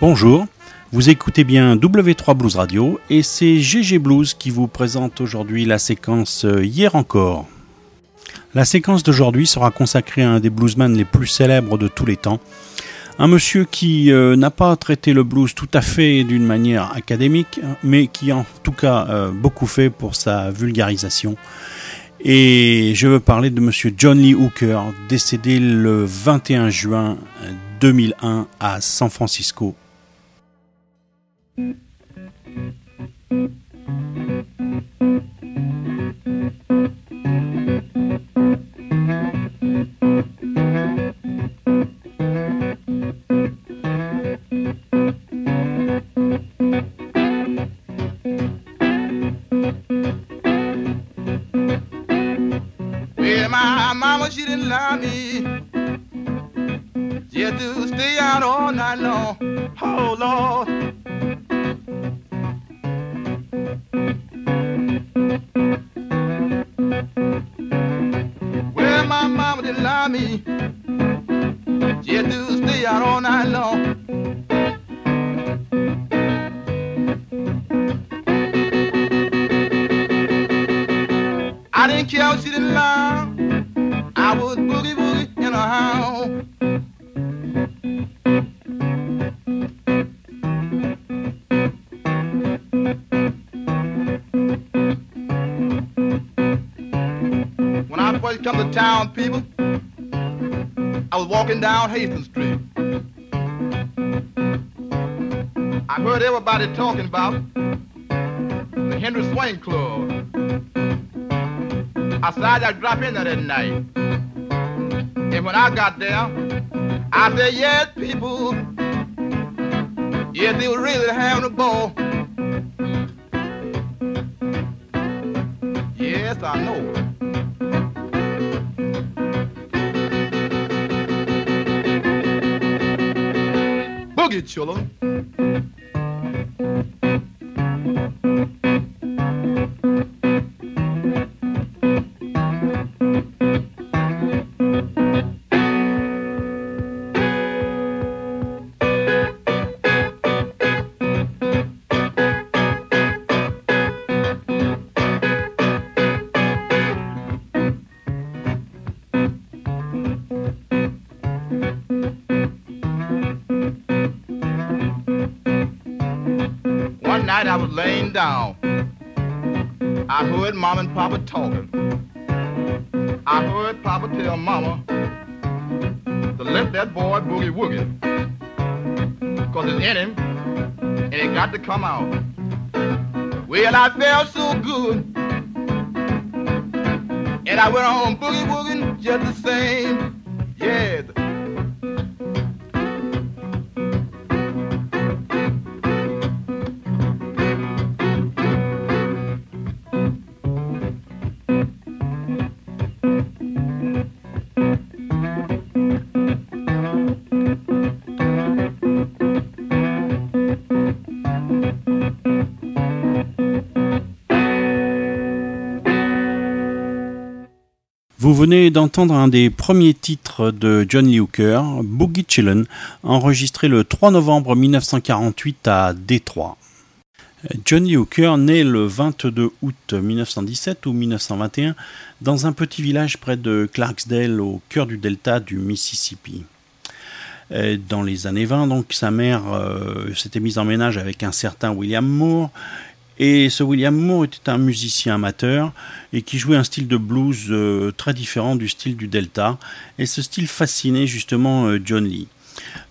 Bonjour, vous écoutez bien W3 Blues Radio et c'est GG Blues qui vous présente aujourd'hui la séquence euh, Hier encore. La séquence d'aujourd'hui sera consacrée à un des bluesmen les plus célèbres de tous les temps. Un monsieur qui euh, n'a pas traité le blues tout à fait d'une manière académique, mais qui en tout cas euh, beaucoup fait pour sa vulgarisation. Et je veux parler de monsieur John Lee Hooker, décédé le 21 juin 2001 à San Francisco, Thank you. Didn't care if she didn't lie. I was boogie boogie in a house. When I first come to town, people, I was walking down Hastings Street. I heard everybody talking about the Henry Swing Club. I said I'd drop in there that night. And when I got there, I said, yes, people, yeah, they were really having a ball. Yes, I know. Boogie, down. Venez d'entendre un des premiers titres de John Lee Hooker, Boogie Chillin', enregistré le 3 novembre 1948 à Détroit. John Lee Hooker naît le 22 août 1917 ou 1921 dans un petit village près de Clarksdale au cœur du delta du Mississippi. Dans les années 20, donc, sa mère euh, s'était mise en ménage avec un certain William Moore et ce William Moore était un musicien amateur et qui jouait un style de blues euh, très différent du style du Delta. Et ce style fascinait justement euh, John Lee.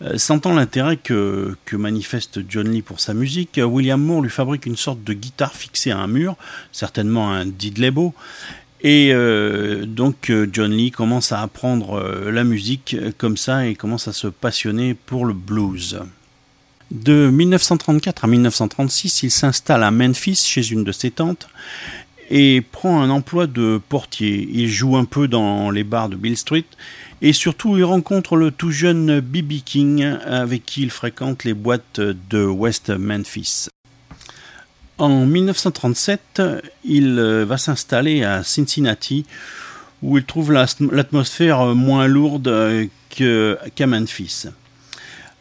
Euh, sentant l'intérêt que, manifeste John Lee pour sa musique, William Moore lui fabrique une sorte de guitare fixée à un mur, certainement un Didlebo, et donc John Lee commence à apprendre la musique comme ça et commence à se passionner pour le blues. De 1934 à 1936, il s'installe à Memphis chez une de ses tantes et prend un emploi de portier. Il joue un peu dans les bars de Bill Street et surtout il rencontre le tout jeune B.B. King avec qui il fréquente les boîtes de West Memphis. En 1937, il va s'installer à Cincinnati où il trouve l'atmosphère moins lourde qu'à Memphis.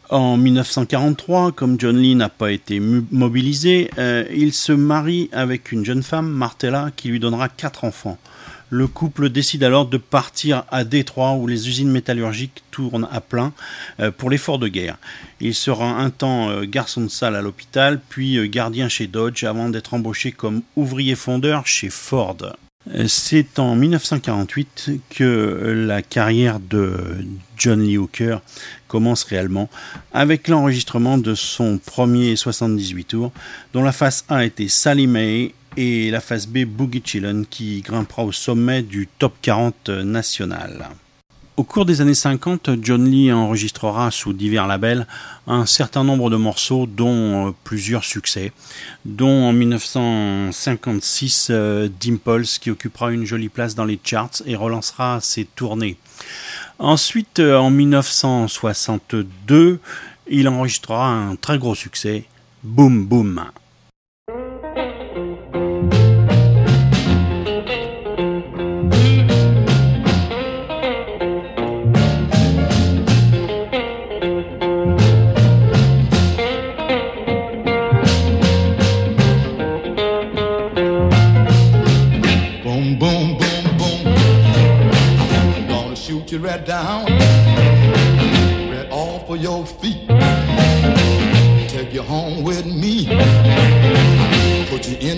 En 1943, comme John Lee n'a pas été mobilisé, euh, il se marie avec une jeune femme, Martella, qui lui donnera quatre enfants. Le couple décide alors de partir à Détroit où les usines métallurgiques tournent à plein euh, pour l'effort de guerre. Il sera un temps euh, garçon de salle à l'hôpital, puis gardien chez Dodge avant d'être embauché comme ouvrier fondeur chez Ford. C'est en 1948 que la carrière de John Lee Hooker commence réellement avec l'enregistrement de son premier 78 tours dont la face A était Sally Mae et la face B Boogie Chillin qui grimpera au sommet du top 40 national. Au cours des années 50, John Lee enregistrera sous divers labels un certain nombre de morceaux, dont euh, plusieurs succès, dont en 1956 euh, Dimples qui occupera une jolie place dans les charts et relancera ses tournées. Ensuite, euh, en 1962, il enregistrera un très gros succès, Boom Boom.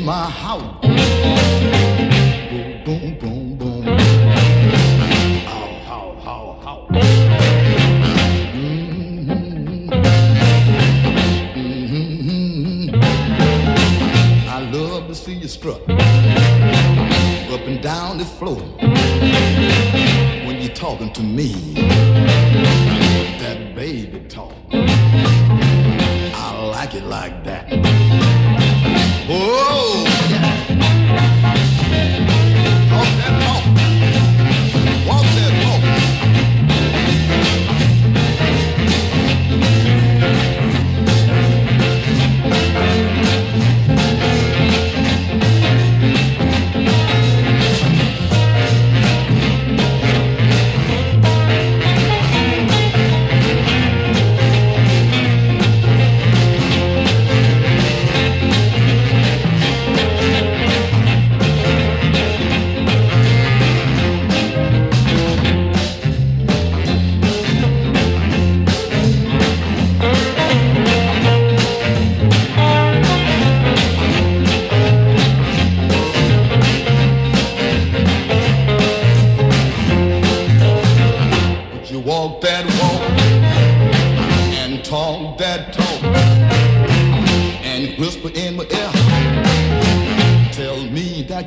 My house. Boom, boom, boom, boom. How, how, how, how. Mm-hmm. Mm-hmm. I love to see you strut up and down the floor when you're talking to me. That baby talk. I like it like that.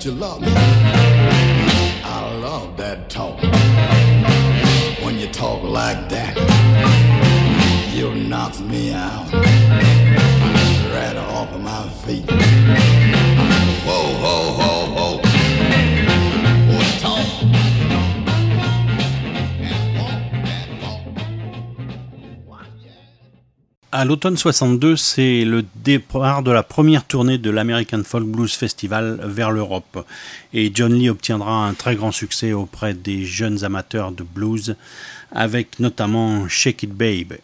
You love me. L'automne 62, c'est le départ de la première tournée de l'American Folk Blues Festival vers l'Europe. Et John Lee obtiendra un très grand succès auprès des jeunes amateurs de blues, avec notamment Shake It Babe.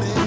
body.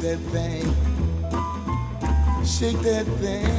Shake that thing. Shake that thing.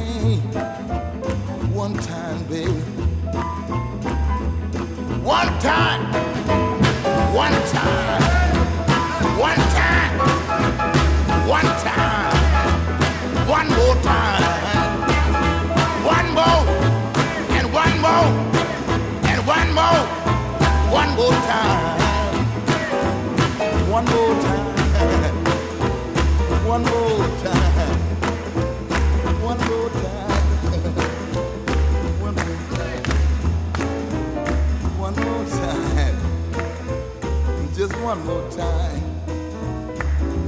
one more time.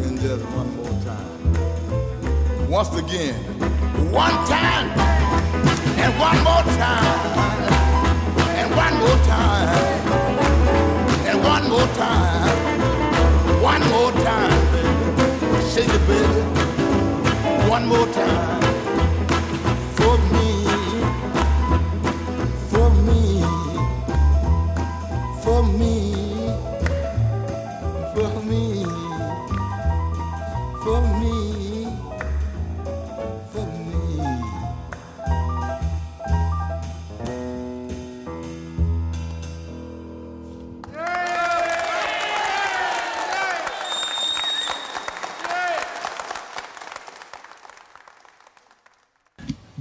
And just one more time. Once again, one time. And one more time. And one more time. And one more time. One more time, baby. Shake it, baby. One more time.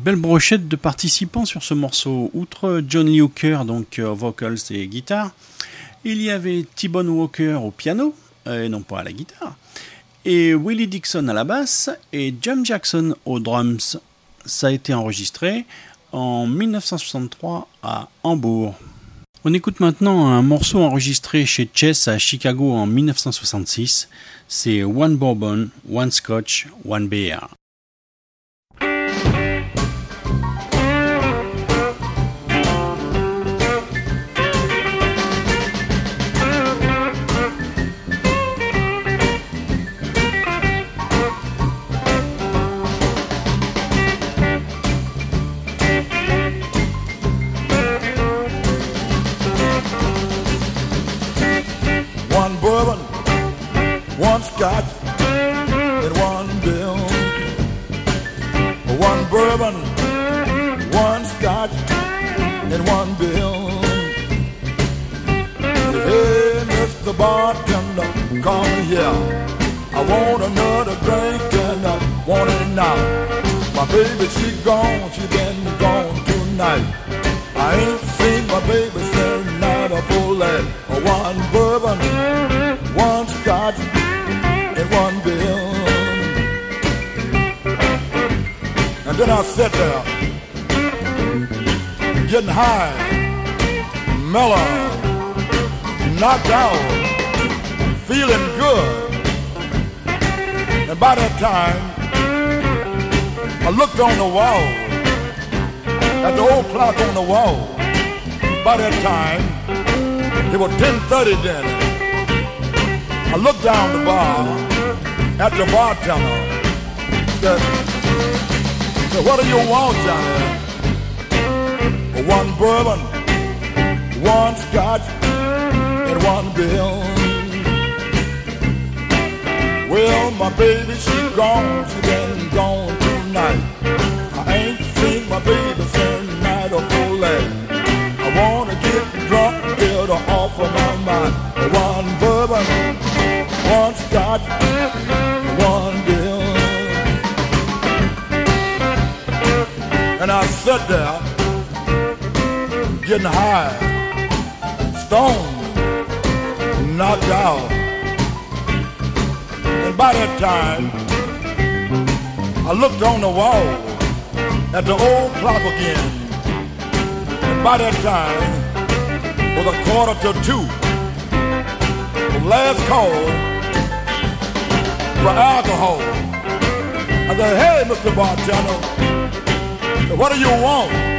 Belle brochette de participants sur ce morceau. Outre John Lee donc euh, vocals et guitare, il y avait T-Bone Walker au piano, et non pas à la guitare, et Willie Dixon à la basse et Jim Jackson aux drums. Ça a été enregistré en 1963 à Hambourg. On écoute maintenant un morceau enregistré chez Chess à Chicago en 1966. C'est One Bourbon, One Scotch, One Beer. Getting high, mellow, knocked out, feeling good. And by that time, I looked on the wall at the old clock on the wall. By that time, it was 10:30 then. I looked down the bar at the bartender. Said, said "What do you want, Johnny?" One bourbon, one scotch, and one bill. Well, my baby, she gone, she been gone tonight. I ain't seen my baby since night of full. I wanna get drunk, get her off of my mind. One bourbon, one scotch, one bill. And I sat there, getting high, stoned, knocked out. And by that time, I looked on the wall at the old clock again. And by that time, was a quarter to two. The last call for alcohol. I said, hey, Mr. Bartender, what do you want?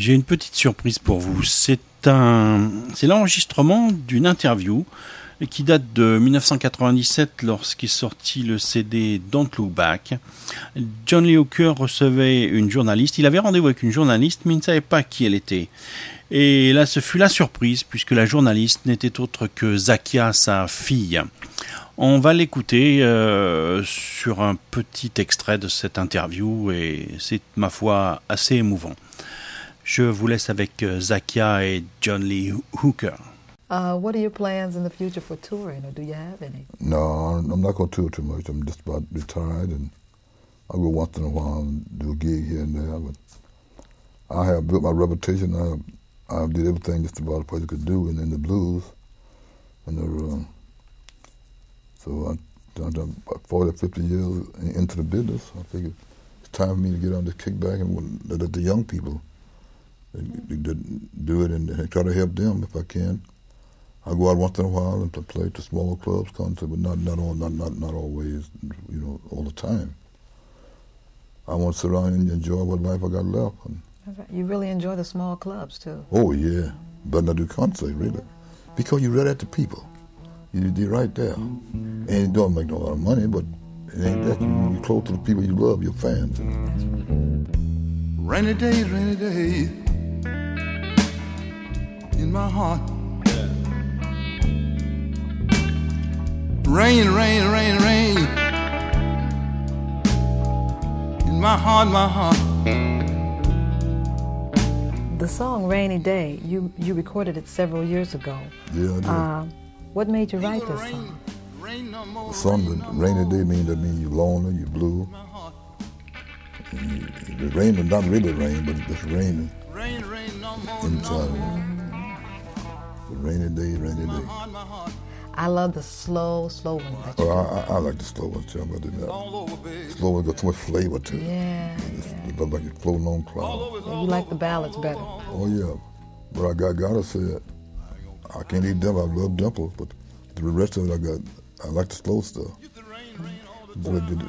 J'ai une petite surprise pour vous. C'est un, c'est l'enregistrement d'une interview qui date de 1997 lorsqu'est sorti le CD Don't Look Back. John Lee Hooker recevait une journaliste. Il avait rendez-vous avec une journaliste, mais il ne savait pas qui elle était. Et là, ce fut la surprise, puisque la journaliste n'était autre que Zakia, sa fille. On va l'écouter euh, sur un petit extrait de cette interview, et c'est, ma foi, assez émouvant. Je vous laisse avec euh, Zakia et John Lee Hooker. Uh, what are your plans in the future for touring, or do you have any? No, I'm not going to tour too much. I'm just about retired, and I go once in a while and do a gig here and there. But I have built my reputation. I I did everything just about a person could do and in the blues, and the, uh, so I, I'm about 40, 50 years into the business. I figured it's time for me to get on this kickback and let the young people do it and try to help them if I can. I go out once in a while and play to small clubs, concert, but not not all not not not always, you know, all the time. I want to sit around and enjoy what life I got left. And, right. You really enjoy the small clubs too. oh yeah, but I do concert really, because you're right at the people. You, you're right there, and you don't make no lot of money, but it ain't that. You, you're close to the people you love, your fans. Rainy days, rainy days in my heart. Rain, rain, rain, rain in my heart, my heart. The song "Rainy Day" you you recorded it several years ago. Yeah, I do. Uh, what made you write this song? Rain no more. The song, the rainy day means that means you're lonely, you're blue. And you, the rain is not really rain, but it's just raining Rain, rain no more. inside. The rainy day, rainy day. I love the slow, slow one. That you, Oh, I, I, I like the slow ones too. I'm gonna do that. Slow ones got too much flavor to it. yeah, It's, yeah. it's like you're floating on All clouds. over, Yeah, all You like the ballads all better. Oh yeah, but I got gotta say it. I can't eat them. I love dimples, but the rest of it I got. I like the slow stuff. It-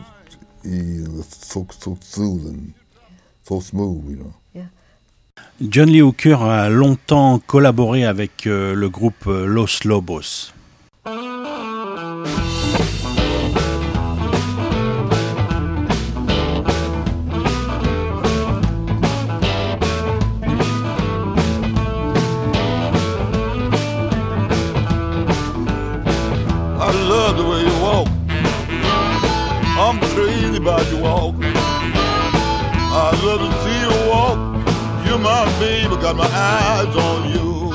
It's so so soothing, so smooth, you know. John Lee Hooker a longtemps collaboré avec euh, le groupe euh, Los Lobos. I'm crazy about your walk. I love to see you walk. You're my baby, got my eyes on you.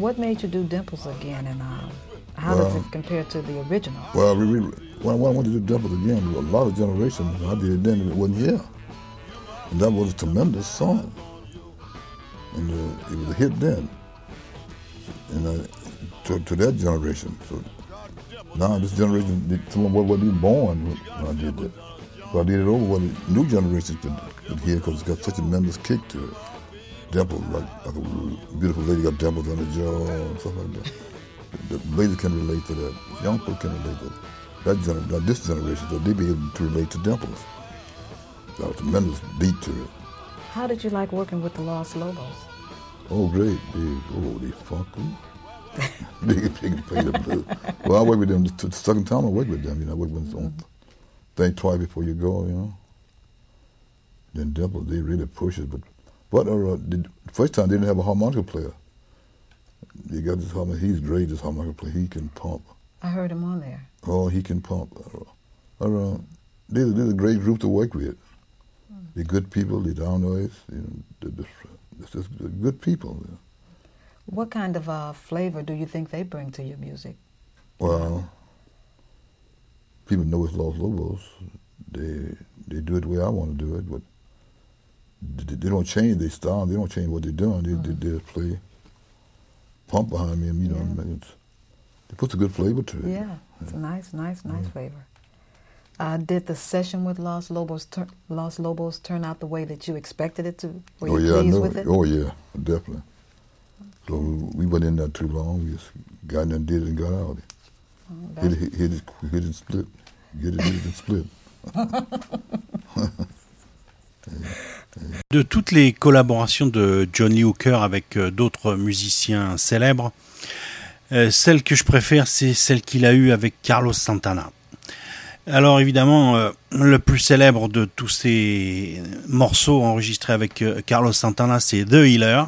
What made you do Dimples again, and uh, how does it compare to the original? Well, we, we, when, when I wanted to do Dimples again, a lot of generations, I did it then, and it wasn't here. And that was a tremendous song. And uh, it was a hit then. And uh, to, to that generation. So now this generation, someone wasn't even born when I did that. So I did it over what the new generations could, could hear because it's got such a tremendous kick to it. Dimples, like, like a beautiful lady got dimples on her jaw and stuff like that. The ladies can relate to that. Young people can relate to that. that gener- now this generation, so they be able to relate to Dimples. Got a tremendous beat to it. How did you like working with the Los Lobos? Oh, great. They, oh, they funky. They, they can play the blues. Well, I work with them. The, second time I work with them, you know, I work with them on think twice before you go, you know. Then Dimple, they really push it. But but uh, the first time they didn't have a harmonica player. You got this harmonica. He's great. This harmonica player. He can pump. I heard him on there. Oh, he can pump. Uh, uh, they're, they're a great group to work with. They're good people. They're down to earth. You know, they're, they're just good people. You know. What kind of uh, flavor do you think they bring to your music? Well, people know it's Los Lobos. They they do it the way I want to do it, but they, they don't change their style. They don't change what they're doing. They Mm-hmm. they, they play pump behind me, and you know, Yeah. and it's, they put a good flavor to it. Yeah, it's a nice, nice, nice flavor. Uh, did the session with Los Lobos, tur- Los Lobos turn out the way that you expected it to? Were you oh yeah, I pleased know. with it? Oh yeah, definitely. So we wasn't in there too long. We just got in there and did it and got out. Oh, Hit that's- it, hit it, hit it, split. Get it, hit it, and split. De toutes les collaborations de John Lee Hooker avec euh, d'autres musiciens célèbres, euh, celle que je préfère, c'est celle qu'il a eue avec Carlos Santana. Alors évidemment, euh, le plus célèbre de tous ces morceaux enregistrés avec euh, Carlos Santana, c'est The Healer.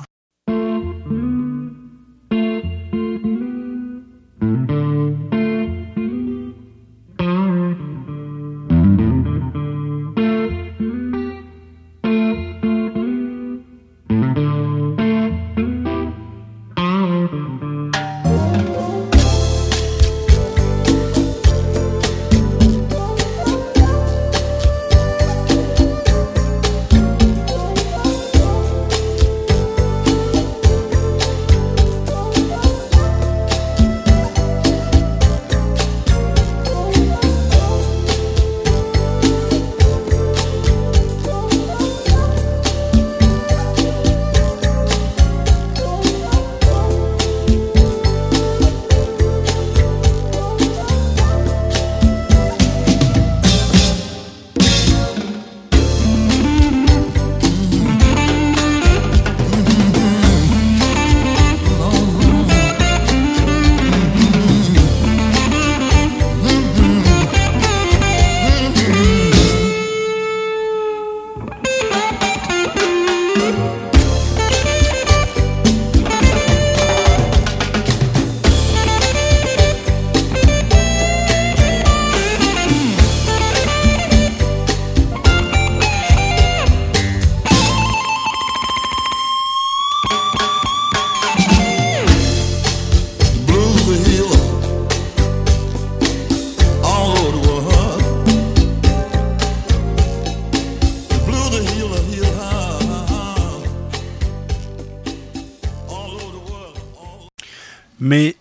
Blues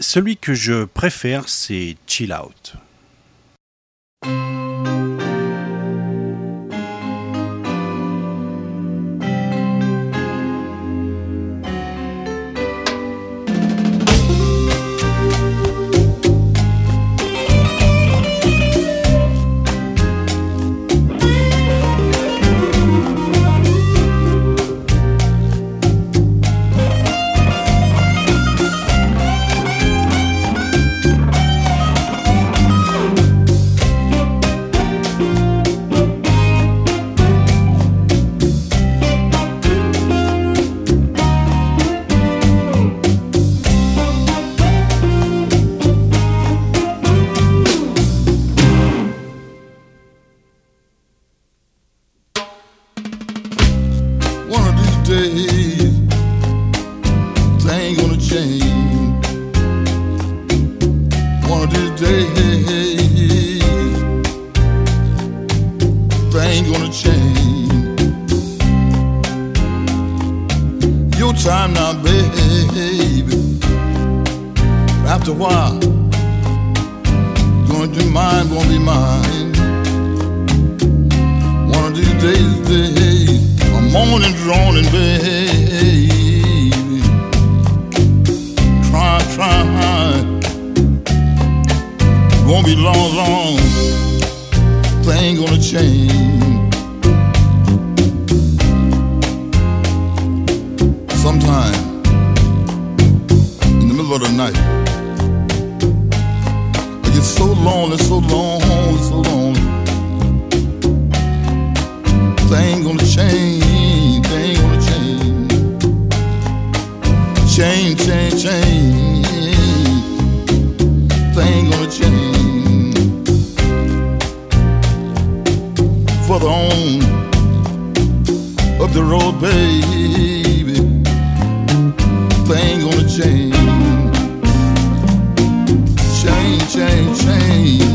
celui que je préfère, c'est Chill Out. Be mine, gonna be mine. One of these days, days, I'm moaning, droning, baby. Try, try. Won't be long, long. thing gonna change. Sometime lonely, so lonely, so lonely. Thing gonna change, thing gonna change. Change, change, change. Thing gonna change. Further on up the road, baby, thing gonna change, change. Change,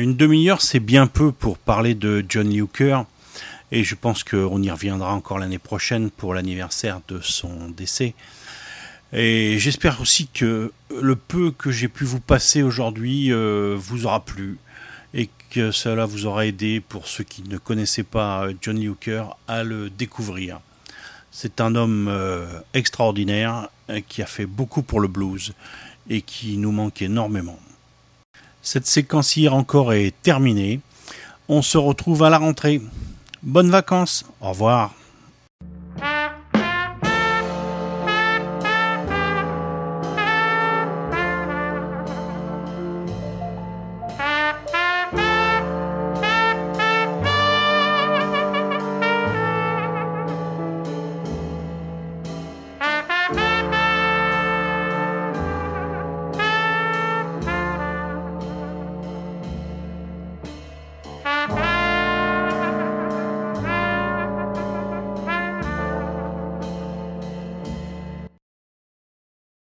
une demi-heure, c'est bien peu pour parler de John Lee. Et je pense qu'on y reviendra encore l'année prochaine pour l'anniversaire de son décès. Et j'espère aussi que le peu que j'ai pu vous passer aujourd'hui euh, vous aura plu et que cela vous aura aidé pour ceux qui ne connaissaient pas John Lee à le découvrir. C'est un homme euh, extraordinaire euh, qui a fait beaucoup pour le blues et qui nous manque énormément. Cette séquence hier encore est terminée. On se retrouve à la rentrée. Bonnes vacances. Au revoir.